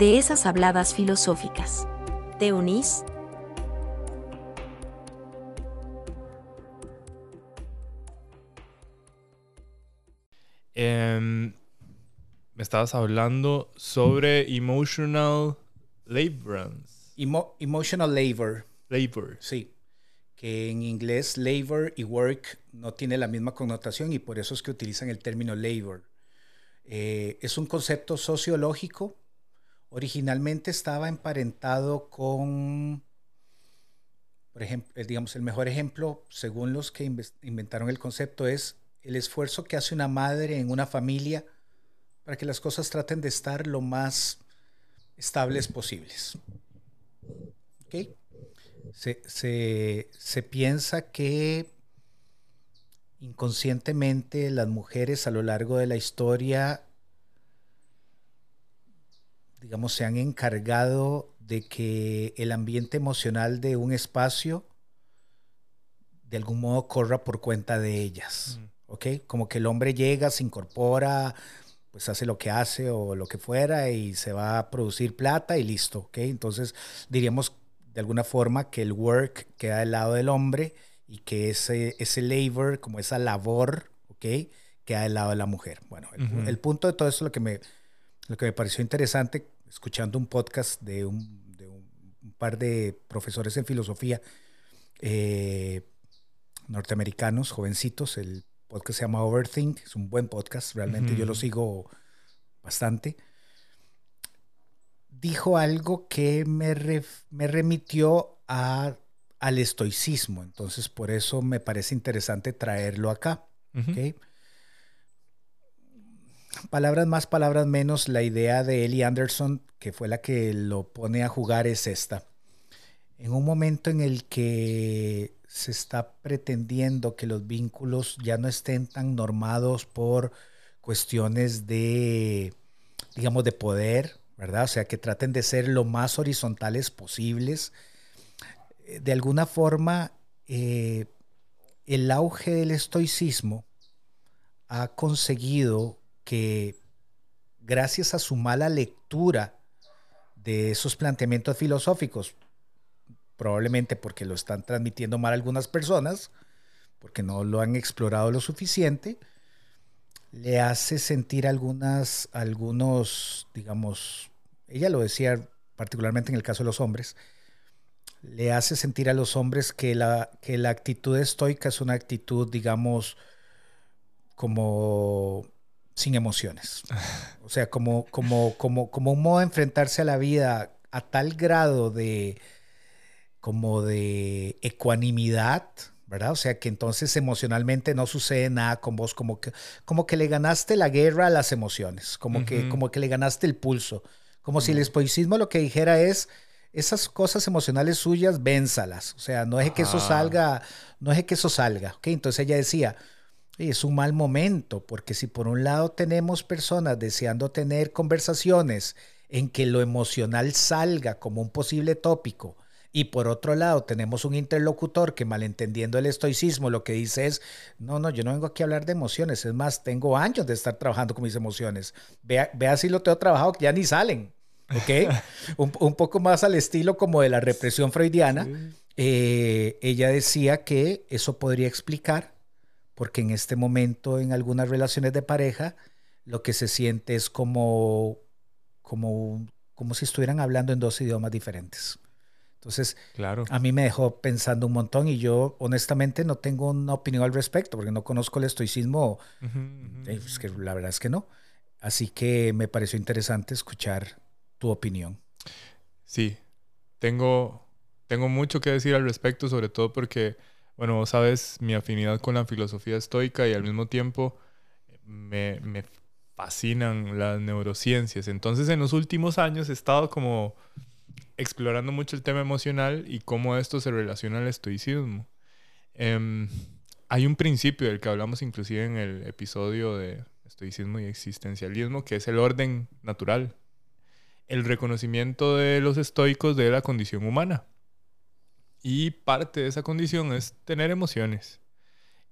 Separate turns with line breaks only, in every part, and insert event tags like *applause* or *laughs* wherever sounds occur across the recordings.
de esas habladas filosóficas. ¿Te unís?
Em, me estabas hablando sobre emotional laborance.
emotional labor.
Labor.
Sí. Que en inglés labor y work no tiene la misma connotación y por eso es que utilizan el término labor. Eh, es un concepto sociológico. Originalmente estaba emparentado con, por ejemplo, eh, digamos, el mejor ejemplo, según los que inventaron el concepto, es el esfuerzo que hace una madre en una familia para que las cosas traten de estar lo más estables posibles. Se, piensa que inconscientemente las mujeres a lo largo de la historia, digamos, se han encargado de que el ambiente emocional de un espacio de algún modo corra por cuenta de ellas. Mm. ¿ok? Como que el hombre llega, se incorpora, pues hace lo que hace o lo que fuera y se va a producir plata y listo, ¿ok? Entonces diríamos de alguna forma que el work queda del lado del hombre y que ese, ese labor, como esa labor, ¿ok? Queda del lado de la mujer. Bueno, el, punto de todo eso, lo que, me, lo que me pareció interesante, escuchando un podcast de un, de un, par de profesores en filosofía eh, norteamericanos, jovencitos, el podcast se llama Overthink, es un buen podcast, realmente yo lo sigo bastante. Dijo algo que me, me remitió a, al estoicismo, entonces por eso me parece interesante traerlo acá. Palabras más, palabras menos, la idea de Ellie Anderson, que fue la que lo pone a jugar, es esta. En un momento en el que se está pretendiendo que los vínculos ya no estén tan normados por cuestiones de, digamos, de poder, ¿verdad? O sea, que traten de ser lo más horizontales posibles. De alguna forma, eh, el auge del estoicismo ha conseguido que, gracias a su mala lectura de esos planteamientos filosóficos, probablemente porque lo están transmitiendo mal algunas personas, porque no lo han explorado lo suficiente, le hace sentir algunas, algunos, digamos, ella lo decía particularmente en el caso de los hombres, le hace sentir a los hombres que la, que la actitud estoica es una actitud, digamos, como sin emociones. O sea, como, como, como, como un modo de enfrentarse a la vida a tal grado de, como de ecuanimidad, ¿verdad? O sea, que entonces emocionalmente no sucede nada con vos, como que, como que le ganaste la guerra a las emociones, como, que, como que le ganaste el pulso, como si el estoicismo lo que dijera es, esas cosas emocionales suyas, vénzalas, o sea, no es que eso salga, no es que eso salga, ¿ok? Entonces ella decía, es un mal momento, porque si por un lado tenemos personas deseando tener conversaciones en que lo emocional salga como un posible tópico, y por otro lado, tenemos un interlocutor que malentendiendo el estoicismo lo que dice es, no, no, yo no vengo aquí a hablar de emociones, es más, tengo años de estar trabajando con mis emociones. Vea, vea si lo tengo trabajado que ya ni salen. ¿Ok? *laughs* un, poco más al estilo como de la represión freudiana. Eh, ella decía que eso podría explicar porque en este momento en algunas relaciones de pareja lo que se siente es como, como, como si estuvieran hablando en dos idiomas diferentes. Entonces, claro. a mí me dejó pensando un montón y yo honestamente no tengo una opinión al respecto porque no conozco el estoicismo. Eh, que la verdad es que no. Así que me pareció interesante escuchar tu opinión.
Sí, tengo, tengo mucho que decir al respecto, sobre todo porque, bueno, sabes mi afinidad con la filosofía estoica y al mismo tiempo me, me fascinan las neurociencias. Entonces, en los últimos años he estado como explorando mucho el tema emocional y cómo esto se relaciona al estoicismo. Em, hay un principio del que hablamos inclusive en el episodio de estoicismo y existencialismo, que es el orden natural. El reconocimiento de los estoicos de la condición humana. Y parte de esa condición es tener emociones.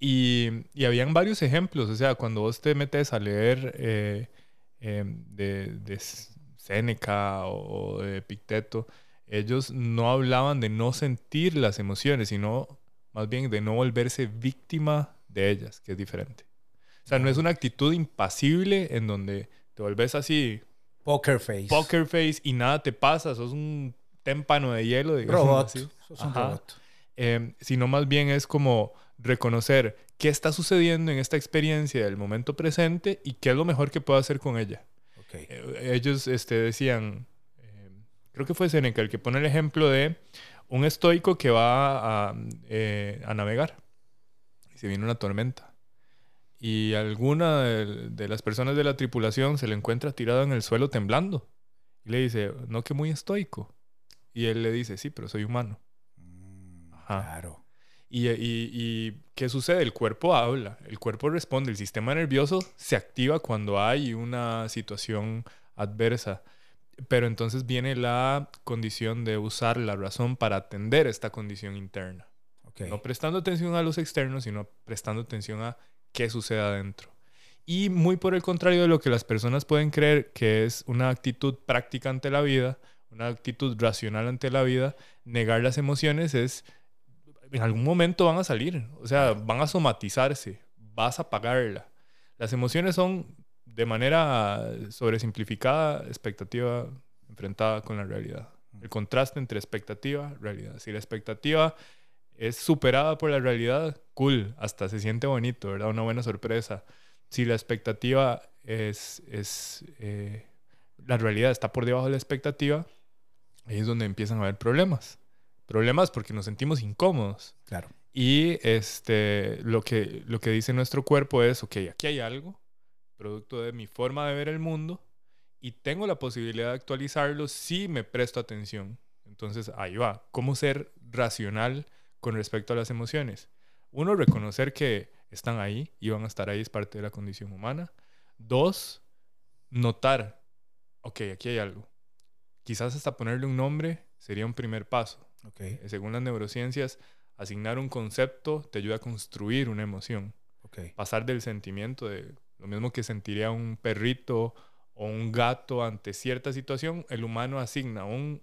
Y, y habían varios ejemplos, o sea, cuando vos te metes a leer eh, em, de, de Séneca o, de Epicteto, ellos no hablaban de no sentir las emociones, sino más bien de no volverse víctima de ellas, que es diferente. O sea, no es una actitud impasible en donde te vuelves así.
Poker face.
Poker face y nada te pasa, sos un témpano de hielo.
Digamos, robot. Sos un robot.
Em, sino más bien es como reconocer qué está sucediendo en esta experiencia del momento presente y qué es lo mejor que puedo hacer con ella. Eh, ellos este, decían, eh, creo que fue Seneca el que pone el ejemplo de un estoico que va a, eh, navegar y se viene una tormenta. Y alguna de, las personas de la tripulación se le encuentra tirado en el suelo temblando. Y le dice, no que muy estoico. Y él le dice, sí, pero soy humano.
Mm, claro.
Y, y, qué sucede? El cuerpo habla, el cuerpo responde, el sistema nervioso se activa cuando hay una situación adversa. Pero entonces viene la condición de usar la razón para atender esta condición interna. No prestando atención a los externos, sino prestando atención a qué sucede adentro. Y muy por el contrario de lo que las personas pueden creer que es una actitud práctica ante la vida, una actitud racional ante la vida, negar las emociones es en algún momento van a salir, o sea, van a somatizarse, vas a pagarla. Las emociones son de manera sobresimplificada, expectativa enfrentada con la realidad. El contraste entre expectativa y realidad. Si la expectativa es superada por la realidad, cool, hasta se siente bonito, ¿verdad? Una buena sorpresa. Si la expectativa es, es eh, la realidad está por debajo de la expectativa, ahí es donde empiezan a haber problemas problemas porque nos sentimos incómodos.
Claro.
Y este, lo, que, lo que dice nuestro cuerpo es, ok, aquí hay algo, producto de mi forma de ver el mundo, y tengo la posibilidad de actualizarlo si me presto atención. Entonces, ahí va. ¿Cómo ser racional con respecto a las emociones? Uno, reconocer que están ahí y van a estar ahí, es parte de la condición humana. Dos, notar, ok, aquí hay algo. Quizás hasta ponerle un nombre sería un primer paso.
Okay.
Eh, según las neurociencias, asignar un concepto te ayuda a construir una emoción.
Okay.
Pasar del sentimiento de lo mismo que sentiría un perrito o un gato ante cierta situación, el humano asigna un,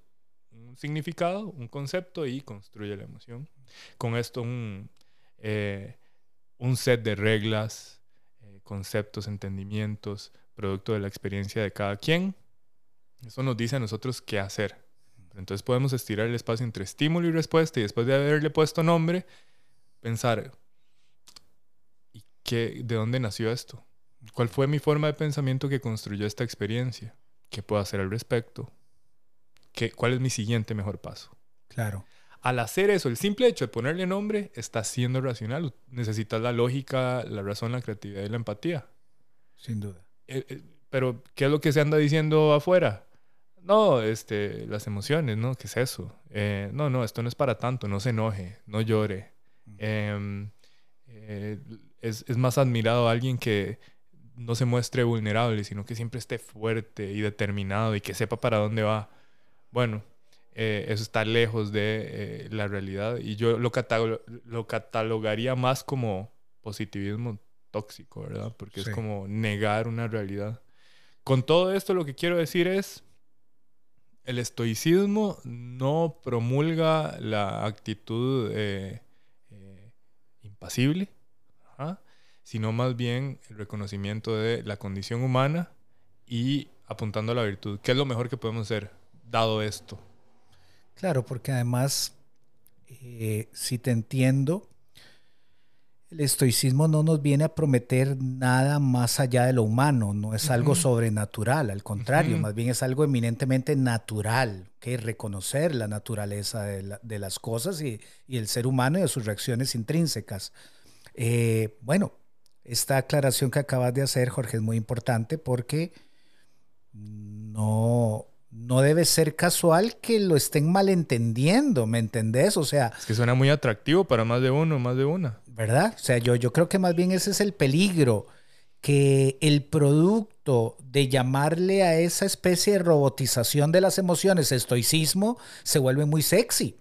significado, un concepto y construye la emoción. Con esto un, eh, un set de reglas, eh, conceptos, entendimientos, producto de la experiencia de cada quien. Eso nos dice a nosotros qué hacer. Entonces podemos estirar el espacio entre estímulo y respuesta y después de haberle puesto nombre, pensar, ¿y qué, de dónde nació esto? ¿Cuál fue mi forma de pensamiento que construyó esta experiencia? ¿Qué puedo hacer al respecto? ¿Qué, ¿Cuál es mi siguiente mejor paso?
Claro.
Al hacer eso, el simple hecho de ponerle nombre está siendo racional. Necesitas la lógica, la razón, la creatividad y la empatía.
Sin duda.
Eh, eh, pero, ¿qué es lo que se anda diciendo afuera? No, este, las emociones, ¿no? ¿Qué es eso? Eh, no, no, esto no es para tanto, no se enoje, no llore. Em, eh, es, es, más admirado a alguien que no se muestre vulnerable, sino que siempre esté fuerte y determinado y que sepa para dónde va. Bueno, eh, eso está lejos de la realidad y yo lo, lo catalogaría más como positivismo tóxico, ¿verdad? Porque es como negar una realidad. Con todo esto lo que quiero decir es, el estoicismo no promulga la actitud eh, eh, impasible, sino más bien el reconocimiento de la condición humana y apuntando a la virtud. ¿Qué es lo mejor que podemos hacer dado esto?
Claro, porque además, eh, si te entiendo, el estoicismo no nos viene a prometer nada más allá de lo humano, no es algo sobrenatural, al contrario, más bien es algo eminentemente natural, que reconocer la naturaleza de, las cosas y, el ser humano y de sus reacciones intrínsecas. Eh, bueno, esta aclaración que acabas de hacer, Jorge, es muy importante porque no, no debe ser casual que lo estén malentendiendo, ¿me entendés? O sea...
Es que suena muy atractivo para más de uno, más de una.
¿Verdad? O sea, yo, yo creo que más bien ese es el peligro, que el producto de llamarle a esa especie de robotización de las emociones estoicismo se vuelve muy sexy.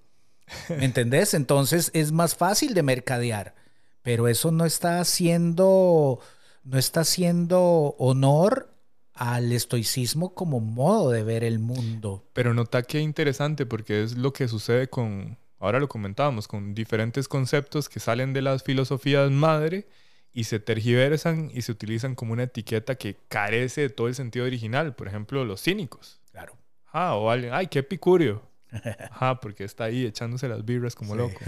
¿Me *laughs* entendés? Entonces es más fácil de mercadear, pero eso no está haciendo, no está haciendo honor al estoicismo como modo de ver el mundo.
Pero nota que interesante porque es lo que sucede con, ahora lo comentábamos, con diferentes conceptos que salen de las filosofías madre y se tergiversan y se utilizan como una etiqueta que carece de todo el sentido original. Por ejemplo, los cínicos.
Claro.
Ah, o alguien, ay, qué epicurio. *laughs* Ajá, porque está ahí echándose las birras como loco.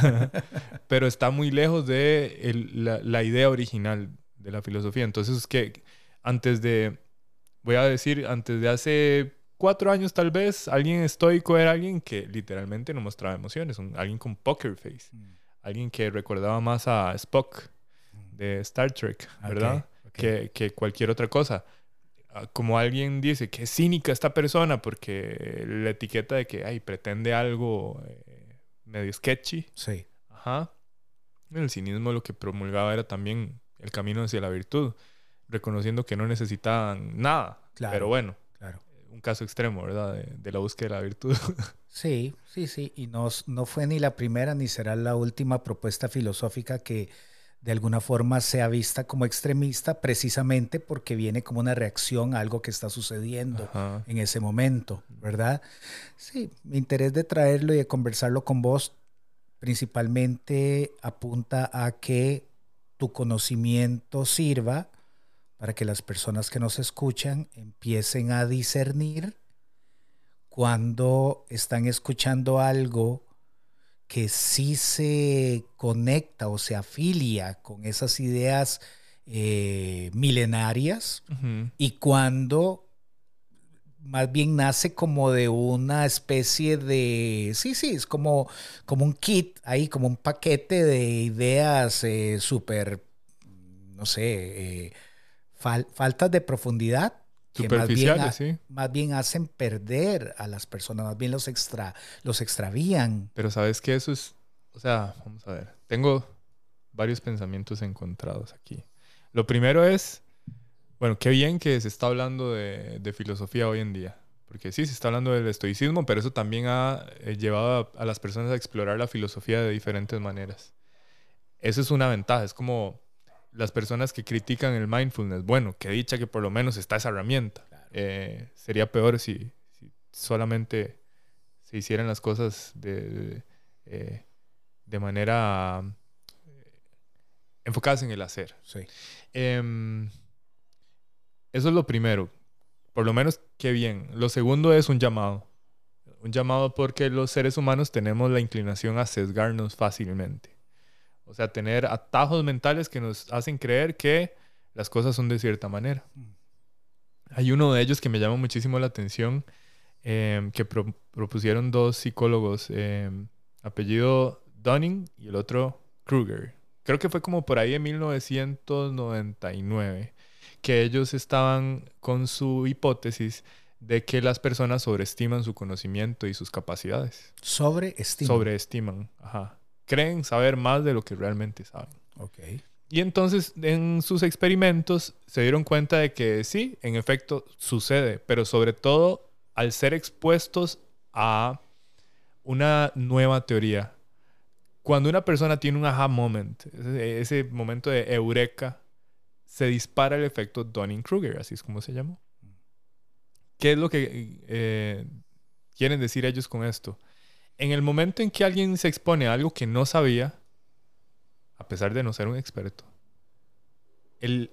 *laughs* Pero está muy lejos de la, la, idea original de la filosofía. Entonces, es que antes de, voy a decir, antes de hace cuatro años tal vez, alguien estoico era alguien que literalmente no mostraba emociones, un, alguien con poker face, mm. alguien que recordaba más a Spock mm. de Star Trek, ¿verdad? Que, que, cualquier otra cosa. Ah, como alguien dice, qué cínica esta persona porque la etiqueta de que, ay, pretende algo eh, medio sketchy.
Sí.
Ajá. El cinismo lo que promulgaba era también el camino hacia la virtud reconociendo que no necesitaban nada. Pero bueno,
claro.
Un caso extremo, ¿verdad? De, la búsqueda de la virtud. *laughs*
Sí, sí, sí. Y no, no fue ni la primera ni será la última propuesta filosófica que de alguna forma sea vista como extremista precisamente porque viene como una reacción a algo que está sucediendo en ese momento, ¿verdad? Sí, mi interés de traerlo y de conversarlo con vos principalmente apunta a que tu conocimiento sirva para que las personas que nos escuchan empiecen a discernir cuando están escuchando algo que sí se conecta o se afilia con esas ideas eh, milenarias y cuando más bien nace como de una especie de, sí, sí, es como, como un kit ahí, como un paquete de ideas eh, súper, no sé, eh, faltas de profundidad
que más bien,
más bien hacen perder a las personas, más bien los, extra, los extravían.
Pero sabes que eso es, o sea, vamos a ver, tengo varios pensamientos encontrados aquí. Lo primero es, bueno, qué bien que se está hablando de, de filosofía hoy en día, porque sí, se está hablando del estoicismo, pero eso también ha eh, llevado a, a las personas a explorar la filosofía de diferentes maneras. Eso es una ventaja, es como las personas que critican el mindfulness, bueno, que dicha que por lo menos está esa herramienta. Eh, sería peor si, solamente se hicieran las cosas de, de, eh, manera eh, enfocadas en el hacer. Em, eso es lo primero. Por lo menos, qué bien. Lo segundo es un llamado. Un llamado porque los seres humanos tenemos la inclinación a sesgarnos fácilmente. O sea, tener atajos mentales que nos hacen creer que las cosas son de cierta manera. Mm. Hay uno de ellos que me llama muchísimo la atención, em, que propusieron dos psicólogos, em, apellido Dunning y el otro Kruger. Creo que fue como por ahí en 1999, que ellos estaban con su hipótesis de que las personas sobreestiman su conocimiento y sus capacidades.
Sobreestiman.
Sobreestiman, ajá creen saber más de lo que realmente saben.
Okay.
Y entonces en sus experimentos se dieron cuenta de que sí, en efecto sucede, pero sobre todo al ser expuestos a una nueva teoría. Cuando una persona tiene un aha moment, ese, momento de eureka, se dispara el efecto Dunning-Kruger, así es como se llamó. ¿Qué es lo que eh, quieren decir ellos con esto? En el momento en que alguien se expone a algo que no sabía, a pesar de no ser un experto, el,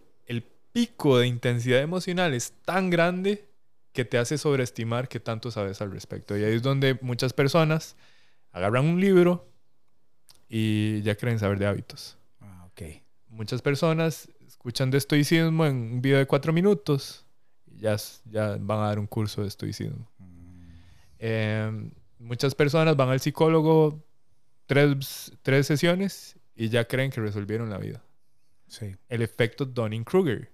pico de intensidad emocional es tan grande que te hace sobreestimar que tanto sabes al respecto. Y ahí es donde muchas personas agarran un libro y ya creen saber de hábitos.
Ah,
Muchas personas escuchan de estoicismo en un video de cuatro minutos y ya, ya van a dar un curso de estoicismo. Mm. Em, muchas personas van al psicólogo tres, tres sesiones y ya creen que resolvieron la vida.
Sí.
El efecto Dunning-Kruger.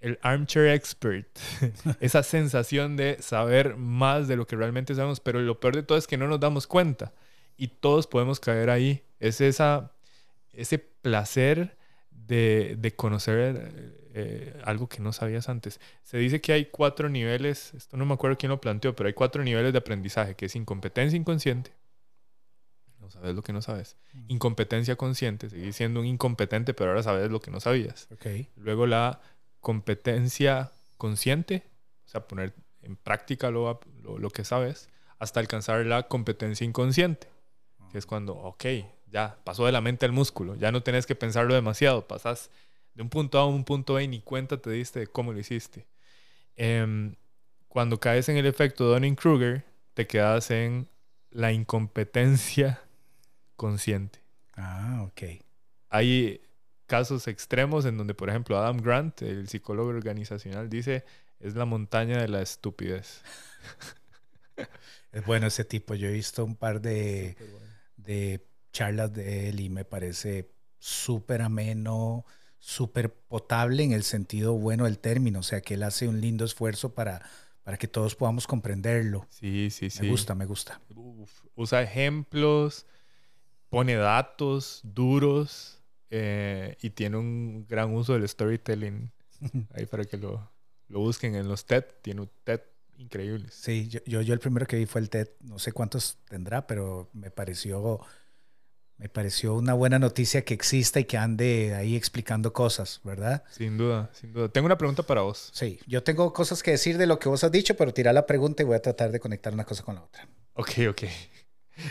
el armchair expert, *laughs* esa sensación de saber más de lo que realmente sabemos, pero lo peor de todo es que no nos damos cuenta y todos podemos caer ahí. Es esa, ese placer de, de conocer eh, algo que no sabías antes. Se dice que hay cuatro niveles, esto no me acuerdo quién lo planteó, pero hay cuatro niveles de aprendizaje, que es incompetencia inconsciente. No sabes lo que no sabes. Mm. Incompetencia consciente, seguís siendo un incompetente, pero ahora sabes lo que no sabías.
Okay.
Luego la competencia consciente, o sea, poner en práctica lo, lo, que sabes, hasta alcanzar la competencia inconsciente, que es cuando, ok, ya pasó de la mente al músculo, ya no tenés que pensarlo demasiado, pasas de un punto A a un punto B y ni cuenta te diste de cómo lo hiciste. Em, cuando caes en el efecto Dunning-Kruger, te quedas en la incompetencia consciente.
Ah, ok.
Hay casos extremos en donde, por ejemplo, Adam Grant, el psicólogo organizacional, dice, es la montaña de la estupidez.
es bueno ese tipo. Yo he visto un par de, de charlas de él y me parece súper ameno, súper potable en el sentido bueno del término. O sea, que él hace un lindo esfuerzo para, para que todos podamos comprenderlo.
Sí, sí, sí.
Me gusta, me gusta.
usa ejemplos, pone datos duros eh, y tiene un gran uso del storytelling. *laughs* Ahí para que lo, lo busquen en los TED. Tiene un TED increíble.
Sí, yo, yo, el primero que vi fue el TED. No sé cuántos tendrá, pero me pareció, me pareció una buena noticia que exista y que ande ahí explicando cosas, ¿verdad?
Sin duda, sin duda. Tengo una pregunta para vos.
Sí, yo tengo cosas que decir de lo que vos has dicho, pero tira la pregunta y voy a tratar de conectar una cosa con la otra.
Ok, ok. *laughs*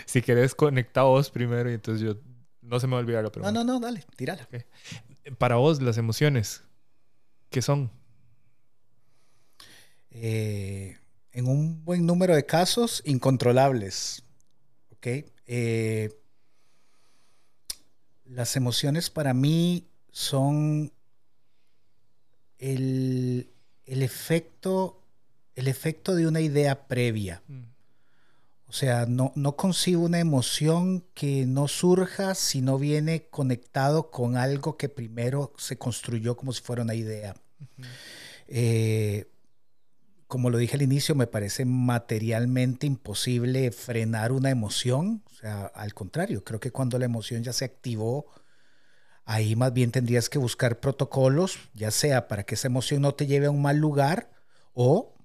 Si querés, conecta vos primero y entonces yo no se me va a olvidar la pregunta.
No, no, no, dale, tírala.
Para vos, las emociones, ¿qué son?
Eh, en un buen número de casos, incontrolables. ¿Ok? Eh, las emociones para mí son el, efecto, el efecto de una idea previa. Mm. O sea, no, no concibo una emoción que no surja si no viene conectado con algo que primero se construyó como si fuera una idea. Eh, como lo dije al inicio, me parece materialmente imposible frenar una emoción. O sea, al contrario, creo que cuando la emoción ya se activó, ahí más bien tendrías que buscar protocolos, ya sea para que esa emoción no te lleve a un mal lugar o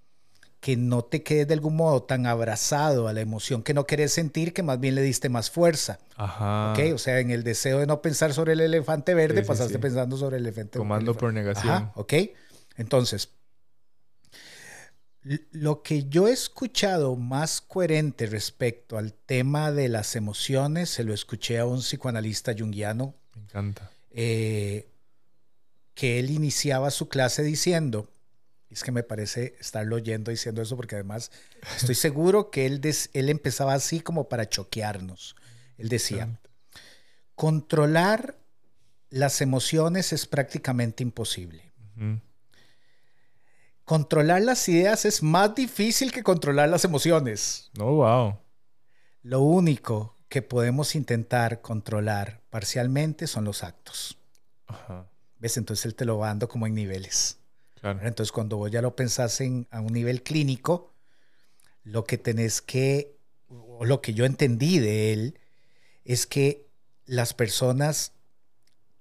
que no te quedes de algún modo tan abrazado a la emoción que no querés sentir que más bien le diste más fuerza.
Ajá.
¿Ok? O sea, en el deseo de no pensar sobre el elefante verde, pasaste pensando sobre el elefante
Comando por negación. Ajá,
¿Ok? Entonces, lo que yo he escuchado más coherente respecto al tema de las emociones, se lo escuché a un psicoanalista junguiano.
Me encanta.
Eh, que él iniciaba su clase diciendo, es que me parece estarlo oyendo diciendo eso porque además *laughs* estoy seguro que él, él empezaba así como para choquearnos. Él decía, controlar las emociones es prácticamente imposible. Controlar las ideas es más difícil que controlar las emociones.
Oh, wow.
Lo único que podemos intentar controlar parcialmente son los actos. ¿Ves? Entonces él te lo va dando como en niveles. Entonces, cuando vos ya lo pensás en, a un nivel clínico, lo que tenés que, o lo que yo entendí de él, es que las personas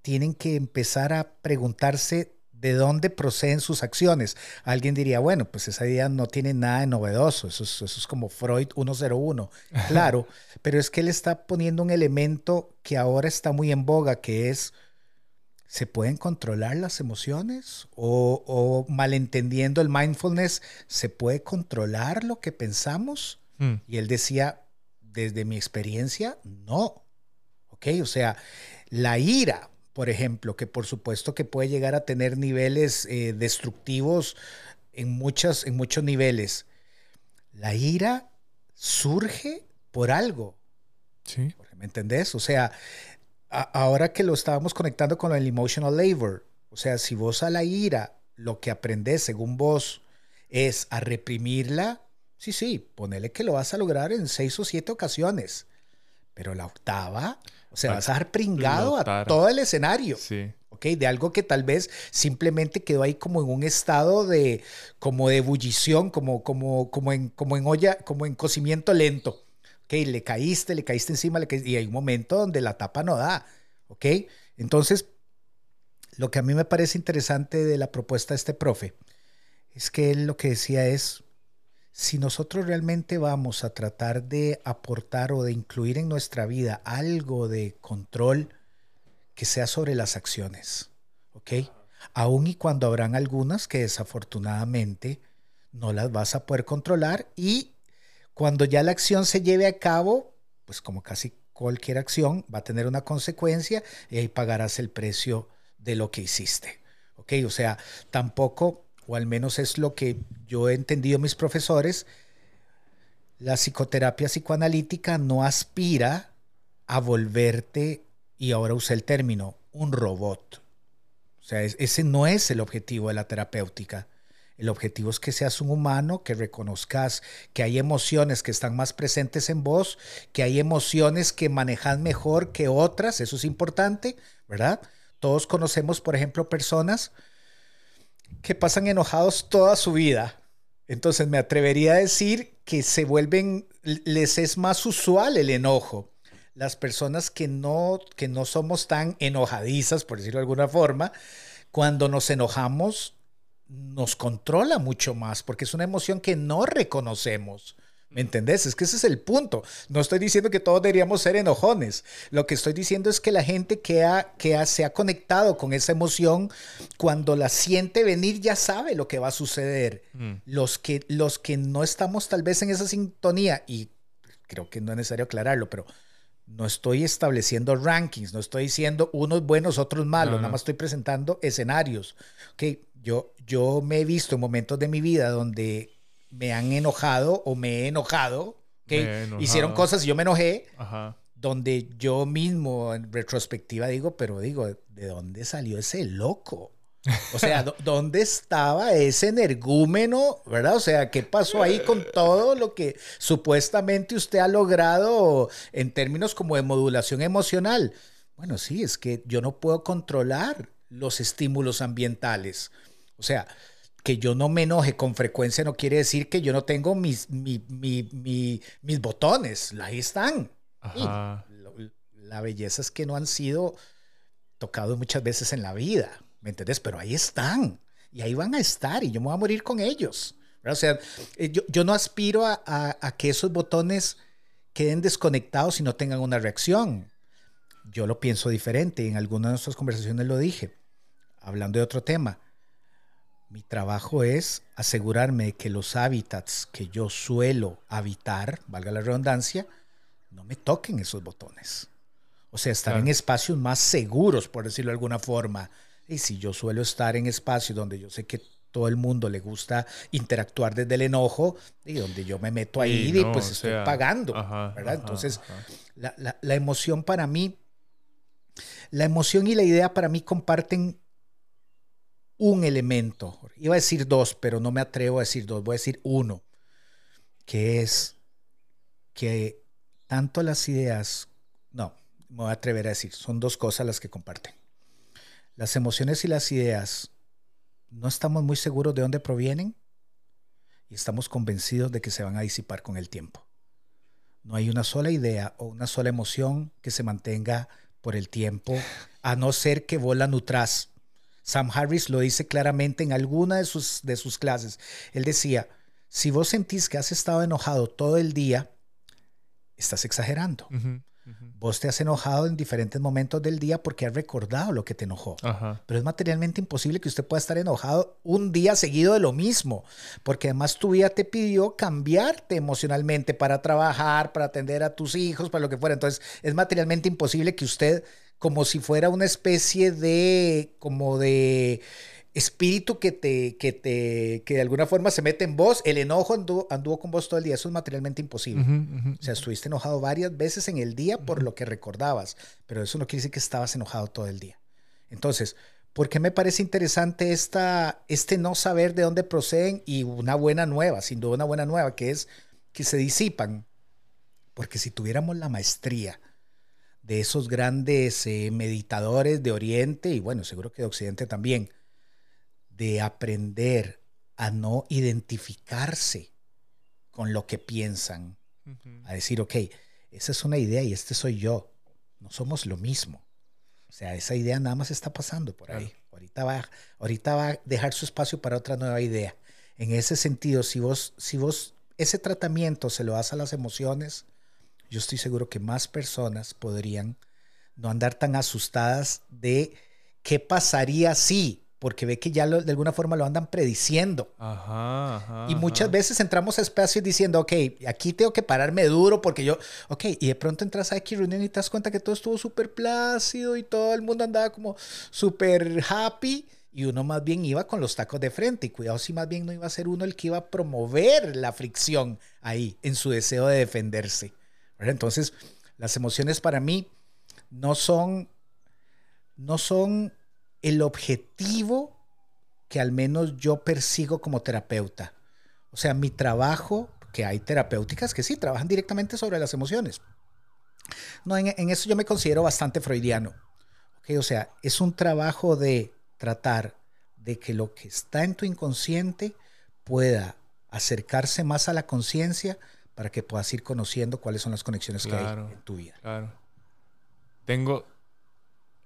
tienen que empezar a preguntarse de dónde proceden sus acciones. Alguien diría, bueno, pues esa idea no tiene nada de novedoso, eso es, eso es como Freud 101. Claro, pero es que él está poniendo un elemento que ahora está muy en boga, que es ¿Se pueden controlar las emociones? O, malentendiendo el mindfulness, ¿se puede controlar lo que pensamos? Hmm. Y él decía, desde mi experiencia, no. ¿Ok? O sea, la ira, por ejemplo, que por supuesto que puede llegar a tener niveles eh, destructivos en, muchas, en muchos niveles. La ira surge por algo.
Sí.
¿Me entendés? O sea, ahora que lo estábamos conectando con el emotional labor, o sea, si vos a la ira lo que aprendes según vos es a reprimirla, sí, sí, ponele que lo vas a lograr en seis o siete ocasiones, pero la octava, o sea, vas a dar pringado a todo el escenario.
Sí.
¿ok? De algo que tal vez simplemente quedó ahí como en un estado de, como de ebullición, como, como, como, en, como en olla, como en cocimiento lento, ¿ok? Le caíste, le caíste encima, le y hay un momento donde la tapa no da, ¿ok? Entonces, lo que a mí me parece interesante de la propuesta de este profe es que él lo que decía es, si nosotros realmente vamos a tratar de aportar o de incluir en nuestra vida algo de control que sea sobre las acciones, ¿ok? Aún y cuando habrán algunas que desafortunadamente no las vas a poder controlar y cuando ya la acción se lleve a cabo, pues como casi cualquier acción va a tener una consecuencia y ahí pagarás el precio de lo que hiciste, ¿ok? O sea, tampoco o al menos es lo que yo he entendido mis profesores, la psicoterapia psicoanalítica no aspira a volverte, y ahora usé el término, un robot. O sea, ese no es el objetivo de la terapéutica. El objetivo es que seas un humano, que reconozcas que hay emociones que están más presentes en vos, que hay emociones que manejas mejor que otras, eso es importante, ¿verdad? Todos conocemos, por ejemplo, personas que pasan enojados toda su vida. Entonces me atrevería a decir que se vuelven, les es más usual el enojo. Las personas que no, que no somos tan enojadizas, por decirlo de alguna forma, cuando nos enojamos, nos controla mucho más, porque es una emoción que no reconocemos. ¿Me entendés? Es que ese es el punto. No estoy diciendo que todos deberíamos ser enojones. Lo que estoy diciendo es que la gente que, ha, que se ha conectado con esa emoción, cuando la siente venir, ya sabe lo que va a suceder. Mm. Los, que, los que no estamos tal vez en esa sintonía, y creo que no es necesario aclararlo, pero no estoy estableciendo rankings, no estoy diciendo unos buenos, otros malos, nada más estoy presentando escenarios. Okay, yo, yo me he visto en momentos de mi vida donde me han enojado o me he enojado, que hicieron cosas y yo me enojé, donde yo mismo en retrospectiva digo, pero digo, ¿de dónde salió ese loco? O sea, *laughs* ¿dónde estaba ese energúmeno? ¿Verdad? O sea, ¿qué pasó ahí con todo lo que supuestamente usted ha logrado en términos como de modulación emocional? Bueno, sí, es que yo no puedo controlar los estímulos ambientales. O sea, que yo no me enoje con frecuencia no quiere decir que yo no tengo mis, mis botones. Ahí están. la belleza es que no han sido tocados muchas veces en la vida. ¿Me entiendes? Pero ahí están. Y ahí van a estar y yo me voy a morir con ellos. O sea, eh, yo, no aspiro a, a, que esos botones queden desconectados y no tengan una reacción. Yo lo pienso diferente. En alguna de nuestras conversaciones lo dije, hablando de otro tema. Mi trabajo es asegurarme de que los hábitats que yo suelo habitar, valga la redundancia, no me toquen esos botones. O sea, estar en espacios más seguros, por decirlo de alguna forma. Y si yo suelo estar en espacios donde yo sé que todo el mundo le gusta interactuar desde el enojo, y donde yo me meto ahí, y pues estoy pagando, ¿verdad? Entonces, La, la emoción para mí, la emoción y la idea para mí comparten un elemento. Iba a decir dos, pero no me atrevo a decir dos, voy a decir uno, que es que tanto las ideas, no, me voy a atrever a decir, son dos cosas las que comparten. Las emociones y las ideas, no estamos muy seguros de dónde provienen y estamos convencidos de que se van a disipar con el tiempo. No hay una sola idea o una sola emoción que se mantenga por el tiempo, a no ser que vos la nutras Sam Harris lo dice claramente en alguna de sus, de sus clases. Él decía, si vos sentís que has estado enojado todo el día, estás exagerando. Vos te has enojado en diferentes momentos del día porque has recordado lo que te enojó. Pero es materialmente imposible que usted pueda estar enojado un día seguido de lo mismo, porque además tu vida te pidió cambiarte emocionalmente para trabajar, para atender a tus hijos, para lo que fuera. Entonces es materialmente imposible que usted como si fuera una especie de, como de espíritu que te, que te, que de alguna forma se mete en vos, el enojo anduvo, con vos todo el día, eso es materialmente imposible. O sea, estuviste enojado varias veces en el día por lo que recordabas, pero eso no quiere decir que estabas enojado todo el día. Entonces, ¿por qué me parece interesante esta, este no saber de dónde proceden y una buena nueva, sin duda una buena nueva, que es que se disipan? Porque si tuviéramos la maestría, de esos grandes eh, meditadores de Oriente y bueno, seguro que de Occidente también, de aprender a no identificarse con lo que piensan, a decir, ok, esa es una idea y este soy yo, no somos lo mismo. O sea, esa idea nada más está pasando por ahí. Ahorita, va, ahorita va a dejar su espacio para otra nueva idea. En ese sentido, si vos, si vos ese tratamiento se lo das a las emociones, yo estoy seguro que más personas podrían no andar tan asustadas de qué pasaría si, porque ve que ya de alguna forma lo andan prediciendo.
Ajá,
y muchas veces entramos a espacios diciendo, ok, aquí tengo que pararme duro porque yo, ok, y de pronto entras a X reunión y te das cuenta que todo estuvo súper plácido y todo el mundo andaba como súper happy y uno más bien iba con los tacos de frente y cuidado si más bien no iba a ser uno el que iba a promover la fricción ahí en su deseo de defenderse. Entonces, las emociones para mí no son, no son el objetivo que al menos yo persigo como terapeuta. O sea, mi trabajo, que hay terapéuticas que sí, trabajan directamente sobre las emociones. No, en, eso yo me considero bastante freudiano. o sea, es un trabajo de tratar de que lo que está en tu inconsciente pueda acercarse más a la conciencia para que puedas ir conociendo cuáles son las conexiones que hay en tu vida.
Claro. Tengo.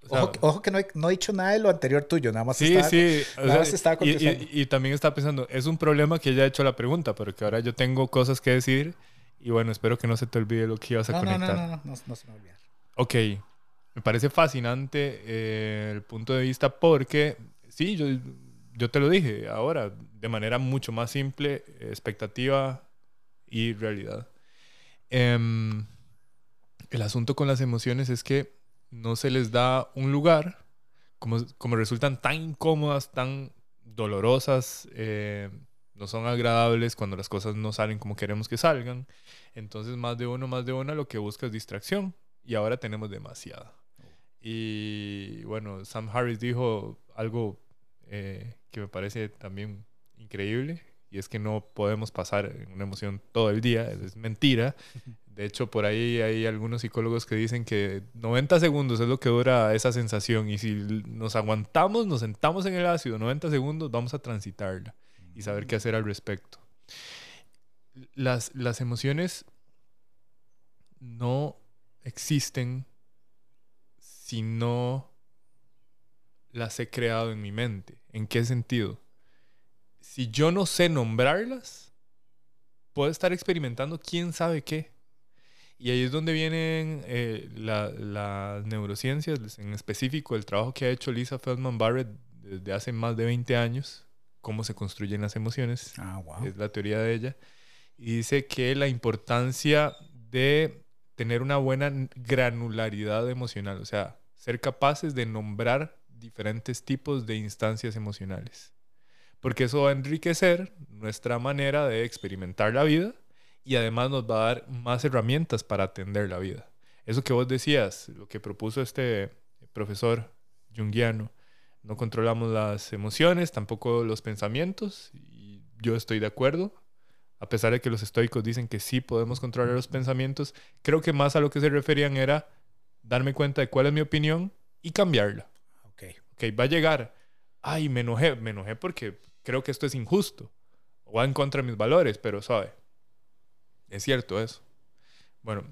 ojo, que no he, dicho nada de lo anterior tuyo, nada más
sí,
estaba,
sí.
nada más estaba
y, y, también estaba pensando, es un problema que ella ha hecho la pregunta, pero que ahora yo tengo cosas que decir y bueno, espero que no se te olvide lo que ibas a conectar.
No, no, no, no, no, se me olvida.
Ok, me parece fascinante eh, el punto de vista porque, sí, yo, yo te lo dije ahora, de manera mucho más simple, expectativa y realidad. Em, el asunto con las emociones es que no se les da un lugar, como, como resultan tan incómodas, tan dolorosas, eh, no son agradables cuando las cosas no salen como queremos que salgan. Entonces más de uno, más de una lo que busca es distracción y ahora tenemos demasiada. Y bueno, Sam Harris dijo algo eh, que me parece también increíble y es que no podemos pasar una emoción todo el día, es mentira. *laughs* De hecho, por ahí hay algunos psicólogos que dicen que 90 segundos es lo que dura esa sensación y si nos aguantamos, nos sentamos en el ácido 90 segundos, vamos a transitarla y saber qué hacer al respecto. Las, las emociones no existen si no las he creado en mi mente. ¿En qué sentido? Si yo no sé nombrarlas, puedo estar experimentando quién sabe qué. Y ahí es donde vienen eh, las neurociencias, en específico el trabajo que ha hecho Lisa Feldman Barrett desde hace más de 20 años, cómo se construyen las emociones.
Ah,
Es la teoría de ella. Y dice que la importancia de tener una buena granularidad emocional, o sea, ser capaces de nombrar diferentes tipos de instancias emocionales porque eso va a enriquecer nuestra manera de experimentar la vida y además nos va a dar más herramientas para atender la vida. Eso que vos decías, lo que propuso este profesor junguiano, no controlamos las emociones, tampoco los pensamientos, y yo estoy de acuerdo, a pesar de que los estoicos dicen que sí podemos controlar los pensamientos, creo que más a lo que se referían era darme cuenta de cuál es mi opinión y cambiarla.
Ok.
Ok, va a llegar, ay, me enojé, me enojé porque creo que esto es injusto o va en contra de mis valores, pero sabe, es cierto eso. Bueno,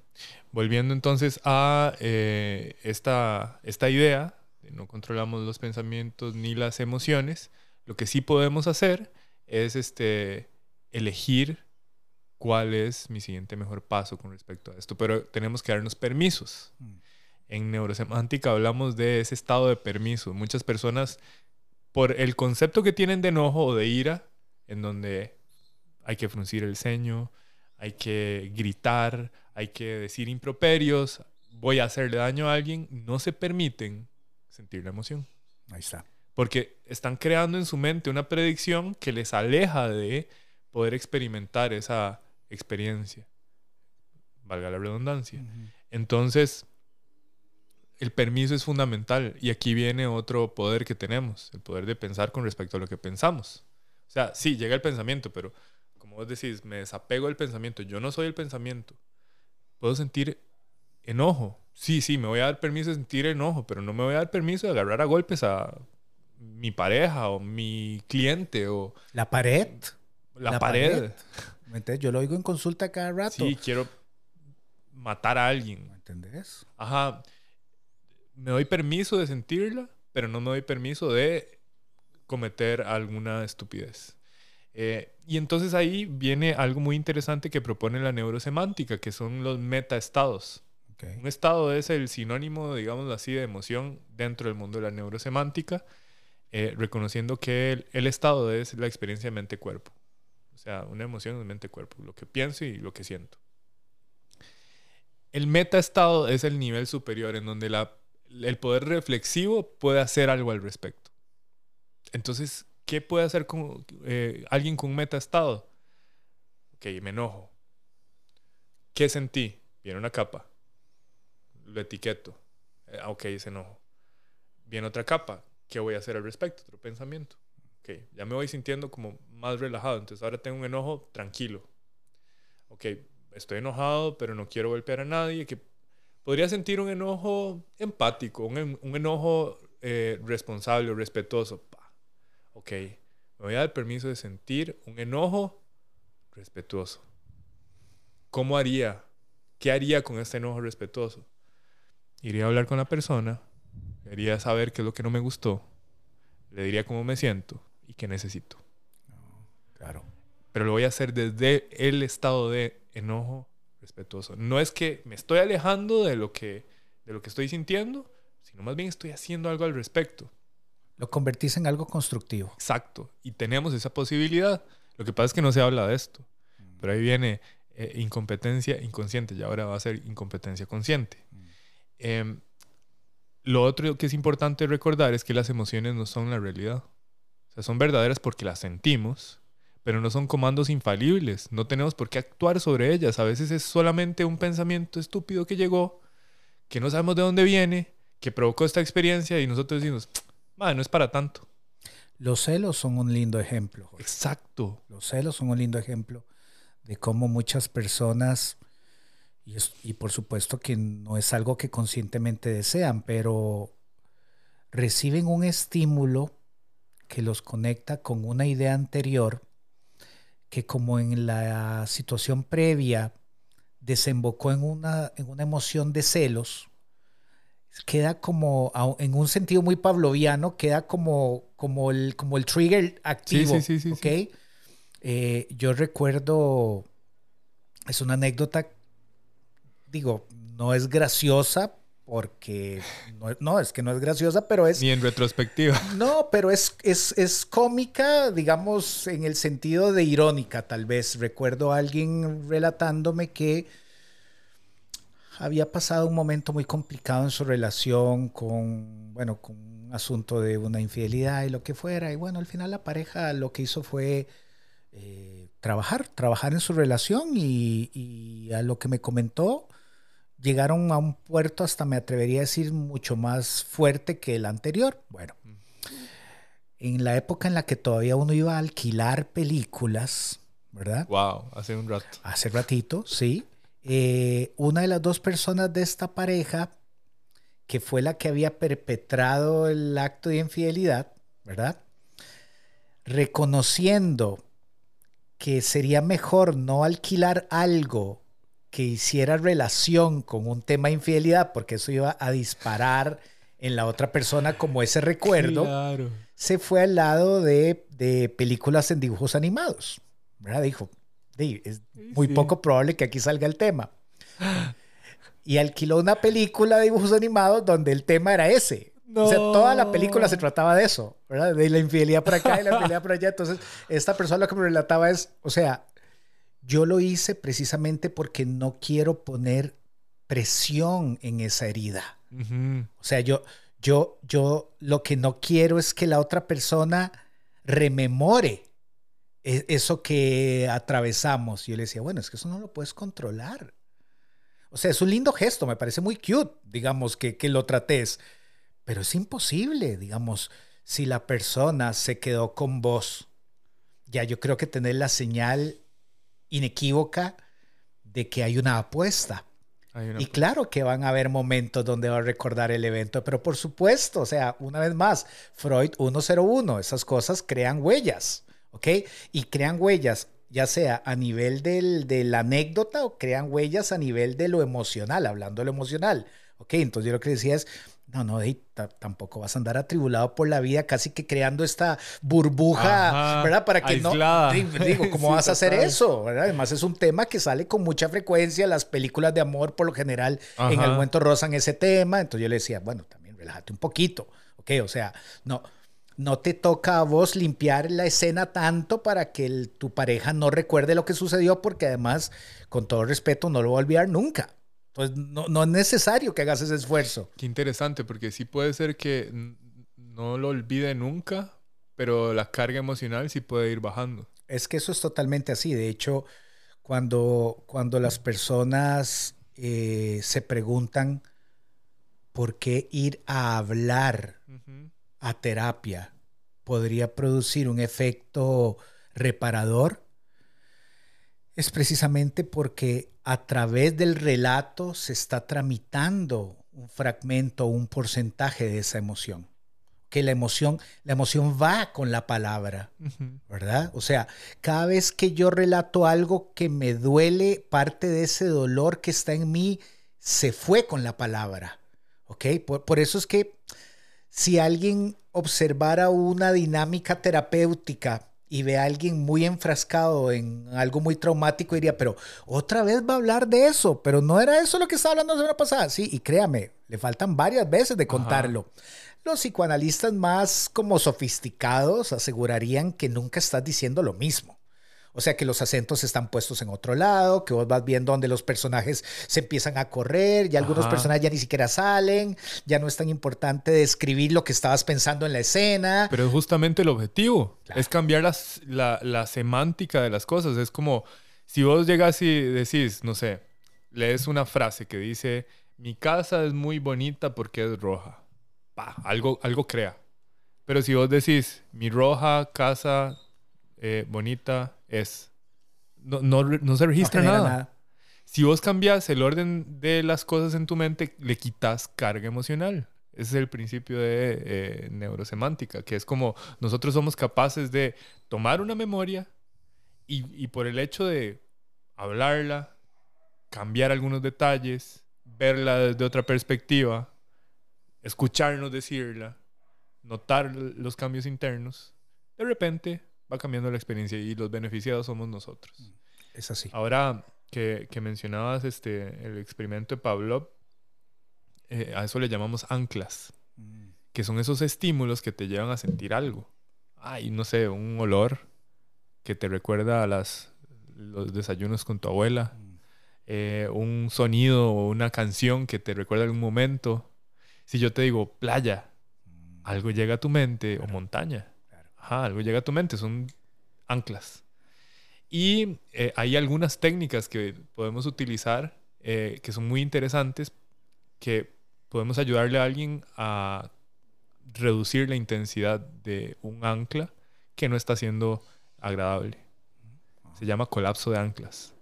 volviendo entonces a eh, esta, esta idea de no controlamos los pensamientos ni las emociones, lo que sí podemos hacer es este, elegir cuál es mi siguiente mejor paso con respecto a esto, pero tenemos que darnos permisos. Mm. En neurosemántica hablamos de ese estado de permiso. Muchas personas por el concepto que tienen de enojo o de ira, en donde hay que fruncir el ceño, hay que gritar, hay que decir improperios, voy a hacerle daño a alguien, no se permiten sentir la emoción.
Ahí está.
Porque están creando en su mente una predicción que les aleja de poder experimentar esa experiencia. Valga la redundancia. Entonces, el permiso es fundamental y aquí viene otro poder que tenemos, el poder de pensar con respecto a lo que pensamos. O sea, sí, llega el pensamiento, pero como vos decís, me desapego del pensamiento, yo no soy el pensamiento. Puedo sentir enojo, sí, sí, me voy a dar permiso de sentir enojo, pero no me voy a dar permiso de agarrar a golpes a mi pareja o mi cliente o...
La pared.
La, pared.
Yo lo oigo en consulta cada rato.
Sí, quiero matar a alguien.
¿Me entendés?
Ajá. Me doy permiso de sentirla, pero no me doy permiso de cometer alguna estupidez. Eh, y entonces ahí viene algo muy interesante que propone la neurosemántica, que son los metaestados. Un estado es el sinónimo, digamos así, de emoción dentro del mundo de la neurosemántica, eh, reconociendo que el, estado es la experiencia mente-cuerpo. O sea, una emoción es mente-cuerpo, lo que pienso y lo que siento. El metaestado es el nivel superior en donde la, el poder reflexivo puede hacer algo al respecto. Entonces, ¿Qué puede hacer eh, alguien con metaestado? Ok, me enojo. ¿Qué sentí? Viene una capa. Lo etiqueto. Eh, ok, ese enojo. Viene otra capa. ¿Qué voy a hacer al respecto? Otro pensamiento. Ok, ya me voy sintiendo como más relajado. Entonces ahora tengo un enojo tranquilo. Ok, estoy enojado, pero no quiero golpear a nadie. Podría sentir un enojo empático, un, un enojo eh, responsable o respetuoso ok, me voy a dar permiso de sentir un enojo respetuoso. ¿Cómo haría? ¿Qué haría con este enojo respetuoso? Iría a hablar con la persona, quería saber qué es lo que no me gustó, le diría cómo me siento y qué necesito.
claro.
Pero lo voy a hacer desde el estado de enojo respetuoso. No es que me estoy alejando de lo que, de lo que estoy sintiendo, sino más bien estoy haciendo algo al respecto.
Lo convertís en algo constructivo.
Exacto. Y tenemos esa posibilidad. Lo que pasa es que no se habla de esto. Mm. Pero ahí viene eh, incompetencia inconsciente y ahora va a ser incompetencia consciente. Mm. Em, lo otro que es importante recordar es que las emociones no son la realidad. O sea, son verdaderas porque las sentimos, pero no son comandos infalibles. No tenemos por qué actuar sobre ellas. A veces es solamente un pensamiento estúpido que llegó, que no sabemos de dónde viene, que provocó esta experiencia y nosotros decimos, no es para tanto.
Los celos son un lindo ejemplo.
Exacto.
Los celos son un lindo ejemplo de cómo muchas personas, y, por supuesto que no es algo que conscientemente desean, pero reciben un estímulo que los conecta con una idea anterior que como en la situación previa desembocó en una, en una emoción de celos, queda como, en un sentido muy pavloviano, queda como, como, el, como el trigger activo. Sí, sí, sí, eh, yo recuerdo, es una anécdota, digo, no es graciosa porque, no, es que no es graciosa, pero es...
Ni en retrospectiva.
No, pero es, es, es cómica, digamos, en el sentido de irónica, tal vez. Recuerdo a alguien relatándome que había pasado un momento muy complicado en su relación con, bueno, con un asunto de una infidelidad y lo que fuera. Y bueno, al final la pareja lo que hizo fue eh, trabajar, trabajar en su relación y, a lo que me comentó, llegaron a un puerto hasta me atrevería a decir mucho más fuerte que el anterior. Bueno, en la época en la que todavía uno iba a alquilar películas, ¿verdad?
Wow, hace un rato.
Hace ratito, sí. Eh, una de las dos personas de esta pareja, que fue la que había perpetrado el acto de infidelidad, ¿verdad? Reconociendo que sería mejor no alquilar algo que hiciera relación con un tema de infidelidad, porque eso iba a disparar en la otra persona como ese recuerdo, se fue al lado de, de películas en dibujos animados. ¿verdad? Dijo, es muy poco probable que aquí salga el tema. Y alquiló una película de dibujos animados donde el tema era ese. O sea, toda la película se trataba de eso, ¿verdad? De la infidelidad por acá y la infidelidad por allá. Entonces, esta persona lo que me relataba es, o sea, yo lo hice precisamente porque no quiero poner presión en esa herida. O sea, yo, yo, yo lo que no quiero es que la otra persona rememore e, eso que atravesamos. Y yo le decía, bueno, es que eso no lo puedes controlar. O sea, es un lindo gesto, me parece muy cute, digamos, que, que lo trates. Pero es imposible, digamos, si la persona se quedó con vos. Ya yo creo que tener la señal inequívoca de que hay una apuesta. Y claro que van a haber momentos donde va a recordar el evento, pero por supuesto, o sea, una vez más, Freud 101, esas cosas crean huellas, ¿ok? Y crean huellas ya sea a nivel del, de la anécdota o crean huellas a nivel de lo emocional, hablando de lo emocional. Ok, entonces yo lo que decía es, no, no, tampoco vas a andar atribulado por la vida, casi que creando esta burbuja, ¿verdad? Para que no. Digo, *laughs* ¿cómo vas a hacer eso? ¿verdad? Además, es un tema que sale con mucha frecuencia. Las películas de amor, por lo general, en el momento rozan ese tema. Entonces yo le decía, bueno, también relájate un poquito. Ok, o sea, no no te toca a vos limpiar la escena tanto para que tu pareja no recuerde lo que sucedió, porque además, con todo respeto, no lo va a olvidar nunca. Entonces, no, es necesario que hagas ese esfuerzo.
Qué interesante, porque sí puede ser que no lo olvide nunca, pero la carga emocional sí puede ir bajando.
Es que eso es totalmente así. De hecho, cuando, cuando las personas eh, se preguntan por qué ir a hablar, a terapia podría producir un efecto reparador es precisamente porque a través del relato se está tramitando un fragmento, un porcentaje de esa emoción. Que la emoción, la emoción va con la palabra, ¿verdad? O sea, cada vez que yo relato algo que me duele, parte de ese dolor que está en mí se fue con la palabra, ¿ok? por eso es que si alguien observara una dinámica terapéutica y ve a alguien muy enfrascado en algo muy traumático, diría, pero otra vez va a hablar de eso, pero no era eso lo que estaba hablando la semana pasada. Sí, y créame, le faltan varias veces de contarlo. Los psicoanalistas más como sofisticados asegurarían que nunca estás diciendo lo mismo. O sea que los acentos están puestos en otro lado, que vos vas viendo donde los personajes se empiezan a correr, y algunos personajes ya ni siquiera salen, ya no es tan importante describir lo que estabas pensando en la escena.
Pero es justamente el objetivo, es cambiar la, la semántica de las cosas. Es como si vos llegas y decís, no sé, lees una frase que dice, mi casa es muy bonita porque es roja. algo, algo crea. Pero si vos decís, mi roja casa eh, bonita es. No, no, se registra nada. Si vos cambias el orden de las cosas en tu mente, le quitas carga emocional. Ese es el principio de eh, neurosemántica, que es como nosotros somos capaces de tomar una memoria y, y por el hecho de hablarla, cambiar algunos detalles, verla desde otra perspectiva, escucharnos decirla, notar los cambios internos, de repente va cambiando la experiencia y los beneficiados somos nosotros. Mm,
es así.
Ahora que, mencionabas este, el experimento de Pavlov, eh, a eso le llamamos anclas, mm. que son esos estímulos que te llevan a sentir algo. Ay, no sé, un olor que te recuerda a las, los desayunos con tu abuela, mm. eh, un sonido o una canción que te recuerda algún momento. Si yo te digo playa, algo llega a tu mente o montaña algo llega a tu mente, son anclas. Y eh, hay algunas técnicas que podemos utilizar eh, que son muy interesantes, que podemos ayudarle a alguien a reducir la intensidad de un ancla que no está siendo agradable. Se llama colapso de anclas.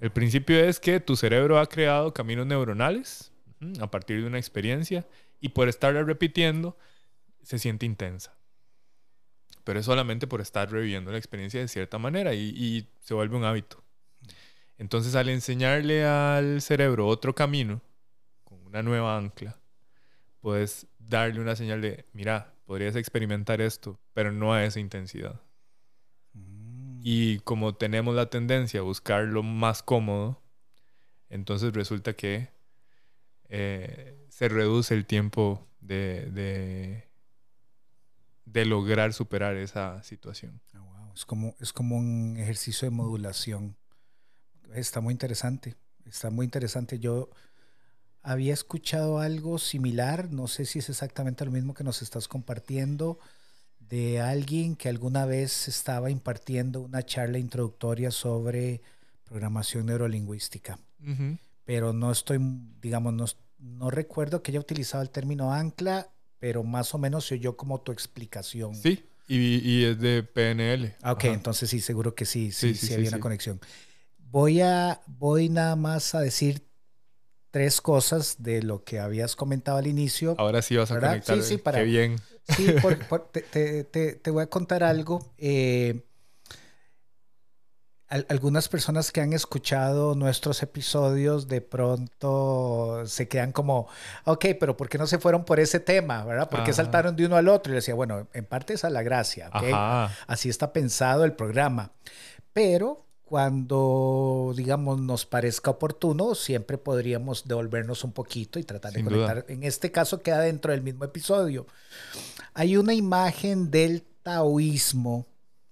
El principio es que tu cerebro ha creado caminos neuronales a partir de una experiencia y por estarla repitiendo se siente intensa pero es solamente por estar reviviendo la experiencia de cierta manera y, se vuelve un hábito. Entonces al enseñarle al cerebro otro camino, con una nueva ancla, puedes darle una señal de, mira, podrías experimentar esto, pero no a esa intensidad. Mm. Y como tenemos la tendencia a buscar lo más cómodo, entonces resulta que eh, se reduce el tiempo de de lograr superar esa situación.
Ah, es, como, es como un ejercicio de modulación. Está muy interesante, está muy interesante. Yo había escuchado algo similar, no sé si es exactamente lo mismo que nos estás compartiendo, de alguien que alguna vez estaba impartiendo una charla introductoria sobre programación neurolingüística. Pero no estoy, digamos, no, no recuerdo que haya utilizado el término ancla pero más o menos se oyó como tu explicación.
Sí, y, es de PNL.
Ah, ok, entonces sí, seguro que sí, sí, sí, había una conexión. Voy, a, voy nada más a decir tres cosas de lo que habías comentado al inicio.
Ahora sí vas a
¿verdad?
conectar.
Sí, sí, para-
Qué bien.
Sí, por- *laughs* te- te- te voy a contar algo. Eh, al- algunas personas que han escuchado nuestros episodios de pronto se quedan como, ok, pero ¿por qué no se fueron por ese tema? ¿Verdad? ¿Por qué
Ajá.
saltaron de uno al otro? Y le decía, bueno, en parte es la gracia. ¿ok?
Ajá.
Así está pensado el programa. Pero cuando, digamos, nos parezca oportuno, siempre podríamos devolvernos un poquito y tratar
Sin
de
duda.
conectar. En este caso queda dentro del mismo episodio. Hay una imagen del taoísmo,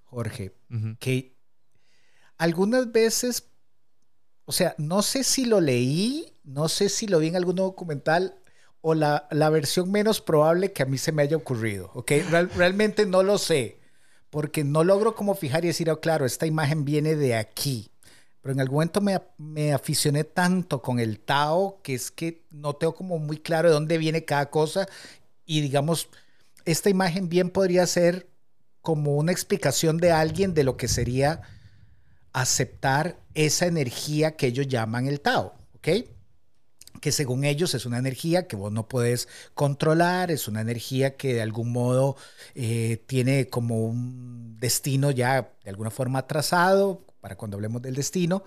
Jorge, que algunas veces, o sea, no sé si lo leí, no sé si lo vi en algún documental o la, la versión menos probable que a mí se me haya ocurrido, ¿ok? Real- realmente no lo sé, porque no logro como fijar y decir, oh, claro, esta imagen viene de aquí. Pero en algún momento me, me aficioné tanto con el Tao que es que no tengo como muy claro de dónde viene cada cosa y digamos, esta imagen bien podría ser como una explicación de alguien de lo que sería aceptar esa energía que ellos llaman el Tao, ¿ok? Que según ellos es una energía que vos no puedes controlar, es una energía que de algún modo eh, tiene como un destino ya de alguna forma trazado para cuando hablemos del destino.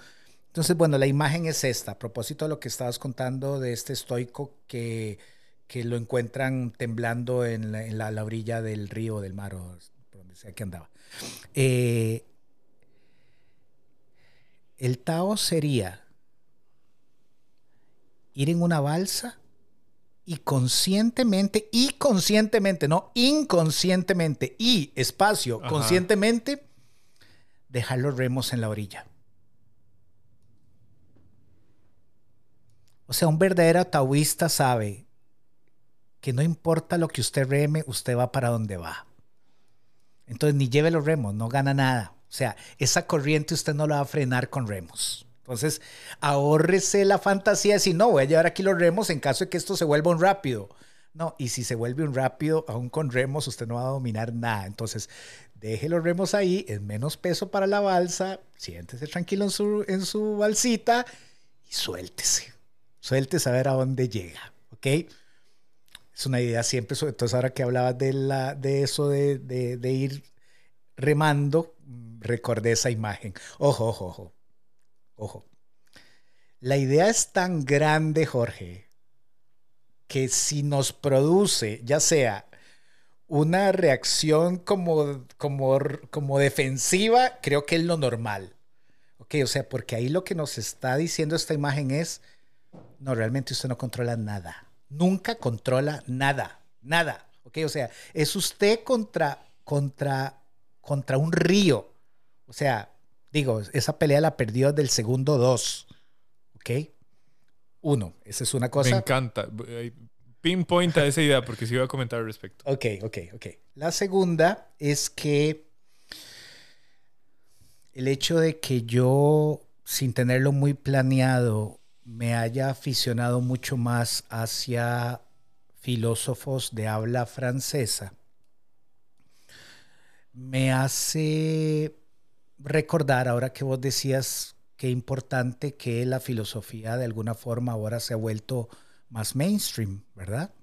Entonces, bueno, la imagen es esta, a propósito de lo que estabas contando de este estoico que, que lo encuentran temblando en la, la- la orilla del río, del mar o por donde sea que andaba. Eh, el Tao sería ir en una balsa y conscientemente, y conscientemente, no inconscientemente, y espacio,
Ajá.
conscientemente, dejar los remos en la orilla. O sea, un verdadero taoísta sabe que no importa lo que usted reme, usted va para donde va. Entonces, ni lleve los remos, no gana nada. O sea, esa corriente usted no la va a frenar con remos. Entonces, ahórrese la fantasía de decir, no, voy a llevar aquí los remos en caso de que esto se vuelva un rápido. No, y si se vuelve un rápido, aún con remos, usted no va a dominar nada. Entonces, deje los remos ahí, es menos peso para la balsa, siéntese tranquilo en su, en su balsita y suéltese. Suéltese a ver a dónde llega, ¿ok? Es una idea siempre, todo ahora que hablabas de, la, de eso de, de, ir remando, recordé esa imagen. Ojo, ojo, ojo. Ojo. La idea es tan grande, Jorge, que si nos produce, ya sea una reacción como, como, como defensiva, creo que es lo normal. Ok, o sea, porque ahí lo que nos está diciendo esta imagen es, no, realmente usted no controla nada. Nunca controla nada, nada. Ok, o sea, es usted contra, contra, contra un río. O sea, digo, esa pelea la perdió del segundo dos. ¿Ok? Uno, esa es una cosa.
Me encanta. Pinpoint a esa idea porque sí iba a comentar al respecto.
Ok, ok, ok. La segunda es que el hecho de que yo, sin tenerlo muy planeado, me haya aficionado mucho más hacia filósofos de habla francesa, me hace recordar, ahora que vos decías qué importante que la filosofía de alguna forma ahora se ha vuelto más mainstream, ¿verdad?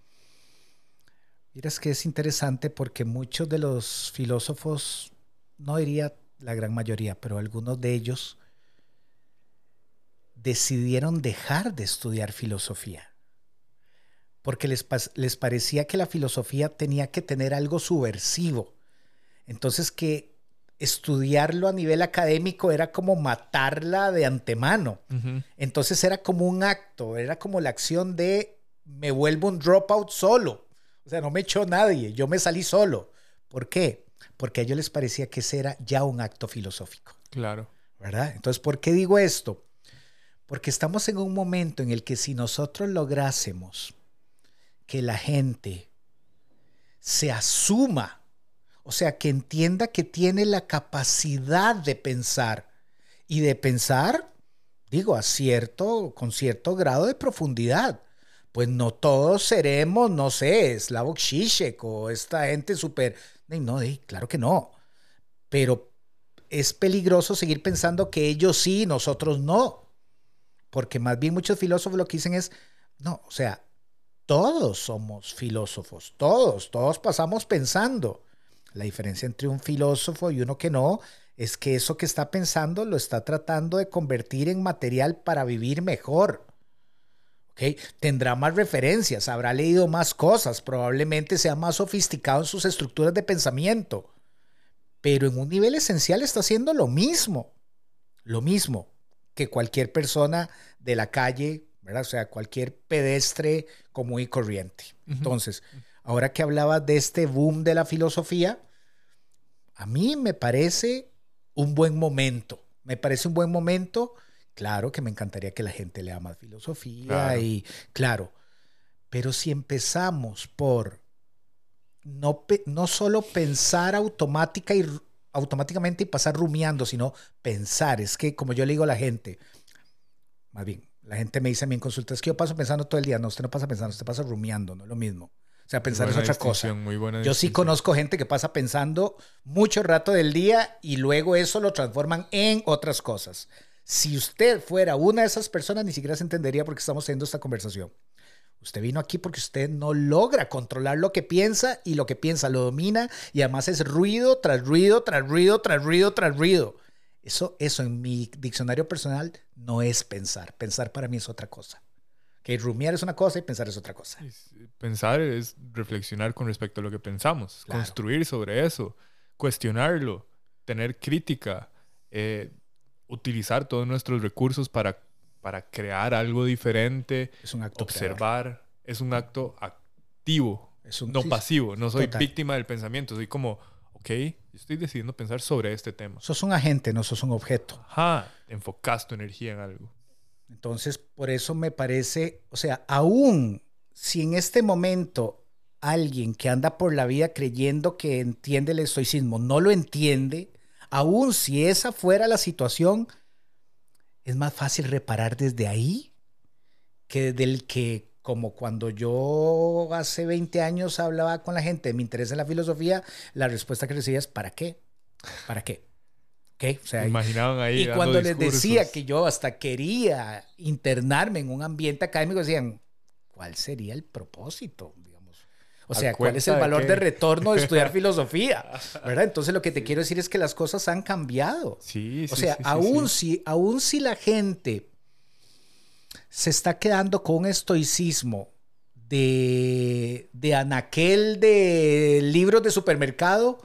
Miras que es interesante porque muchos de los filósofos, no diría la gran mayoría, pero algunos de ellos decidieron dejar de estudiar filosofía. Porque les, les parecía que la filosofía tenía que tener algo subversivo. Entonces que estudiarlo a nivel académico era como matarla de antemano.
Uh -huh.
Entonces era como un acto, era como la acción de me vuelvo un dropout solo. O sea, no me echó nadie, yo me salí solo. ¿Por qué? Porque a ellos les parecía que ese era ya un acto filosófico.
Claro.
¿Verdad? Entonces, ¿por qué digo esto? Porque estamos en un momento en el que si nosotros lográsemos que la gente se asuma, o sea, que entienda que tiene la capacidad de pensar y de pensar, digo, a cierto, con cierto grado de profundidad. Pues no todos seremos, no sé, Slavoj Žižek o esta gente súper... No, claro que no. Pero es peligroso seguir pensando que ellos sí, nosotros no. porque más bien muchos filósofos lo que dicen es, no, o sea, todos somos filósofos, todos, todos pasamos pensando. La diferencia entre un filósofo y uno que no es que eso que está pensando lo está tratando de convertir en material para vivir mejor. ¿Okay? Tendrá más referencias, habrá leído más cosas, probablemente sea más sofisticado en sus estructuras de pensamiento, pero en un nivel esencial está haciendo lo mismo, lo mismo que cualquier persona de la calle, ¿verdad? O sea, cualquier pedestre común y corriente. Entonces, ahora que hablaba de este boom de la filosofía, a mí me parece un buen momento. Me parece un buen momento. Claro que me encantaría que la gente lea más filosofía y claro, pero si empezamos por no, no solo pensar automática y, automáticamente y pasar rumiando, sino pensar, es que como yo le digo a la gente, más bien, la gente me dice a mí en consulta, es que yo paso pensando todo el día, no, usted no pasa pensando, usted pasa rumiando, no es lo mismo. O sea, pensar es otra cosa. Yo sí conozco gente que pasa pensando mucho rato del día y luego eso lo transforman en otras cosas. Si usted fuera una de esas personas, ni siquiera se entendería por qué estamos teniendo esta conversación. Usted vino aquí porque usted no logra controlar lo que piensa y lo que piensa lo domina y además es ruido tras ruido, tras ruido, tras ruido, tras ruido. Eso, eso en mi diccionario personal no es pensar. Pensar para mí es otra cosa. Que rumiar es una cosa y pensar es otra cosa.
Pensar es reflexionar con respecto a lo que pensamos, construir sobre eso, cuestionarlo, tener crítica, eh, utilizar todos nuestros recursos para, para crear algo diferente,
es un acto
observar, es un acto activo, es un, no pasivo, no soy víctima del pensamiento, soy como, ok, estoy decidiendo pensar sobre este tema.
Sos un agente, no sos un objeto.
Ajá, enfocas tu energía en algo.
Entonces, por eso me parece, o sea, aún si en este momento alguien que anda por la vida creyendo que entiende el estoicismo no lo entiende, aún si esa fuera la situación, es más fácil reparar desde ahí que del que como cuando yo hace 20 años hablaba con la gente, me interesa la filosofía, la respuesta que recibía es ¿para qué? ¿Para qué? O sea,
Imaginaban ahí.
Y cuando les decía que yo hasta quería internarme en un ambiente académico, decían, ¿cuál sería el propósito? Digamos? O sea, ¿cuál es el valor de, retorno de estudiar *laughs* filosofía? ¿Verdad? Entonces lo que te quiero decir es que las cosas han cambiado.
Sí,
sí. O sea, aún, Si, aún si la gente se está quedando con un estoicismo de, de anaquel de libros de supermercado,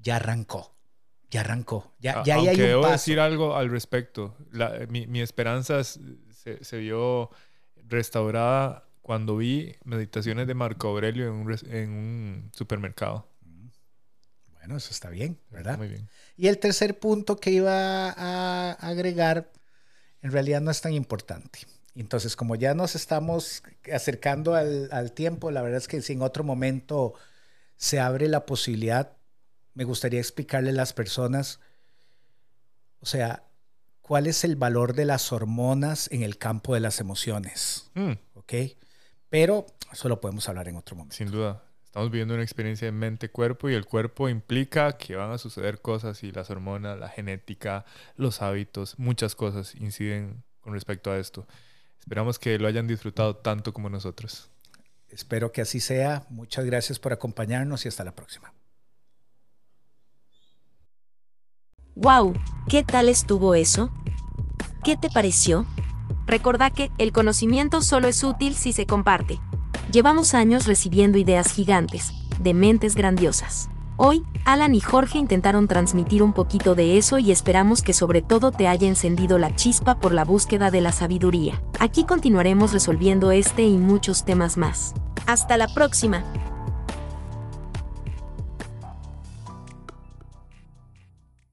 ya arrancó ya arrancó. Ya, ya hay un
debo decir algo al respecto. mi, esperanza se, vio restaurada cuando vi meditaciones de Marco Aurelio en un, supermercado.
Bueno, eso está bien, ¿verdad?
Muy bien.
Y el tercer punto que iba a agregar, en realidad no es tan importante. Entonces, como ya nos estamos acercando al, al tiempo, la verdad es que si en otro momento se abre la posibilidad, me gustaría explicarle a las personas, o sea, cuál es el valor de las hormonas en el campo de las emociones. Mm. ¿Ok? Pero eso lo podemos hablar en otro momento.
Sin duda. Estamos viviendo una experiencia de mente-cuerpo y el cuerpo implica que van a suceder cosas y las hormonas, la genética, los hábitos, muchas cosas inciden con respecto a esto. Esperamos que lo hayan disfrutado tanto como nosotros.
Espero que así sea. Muchas gracias por acompañarnos y hasta la próxima.
¡Wow! ¿Qué tal estuvo eso? ¿Qué te pareció? Recordá que el conocimiento solo es útil si se comparte. Llevamos años recibiendo ideas gigantes, de mentes grandiosas. Hoy, Alan y Jorge intentaron transmitir un poquito de eso y esperamos que sobre todo te haya encendido la chispa por la búsqueda de la sabiduría. Aquí continuaremos resolviendo este y muchos temas más. Hasta la próxima.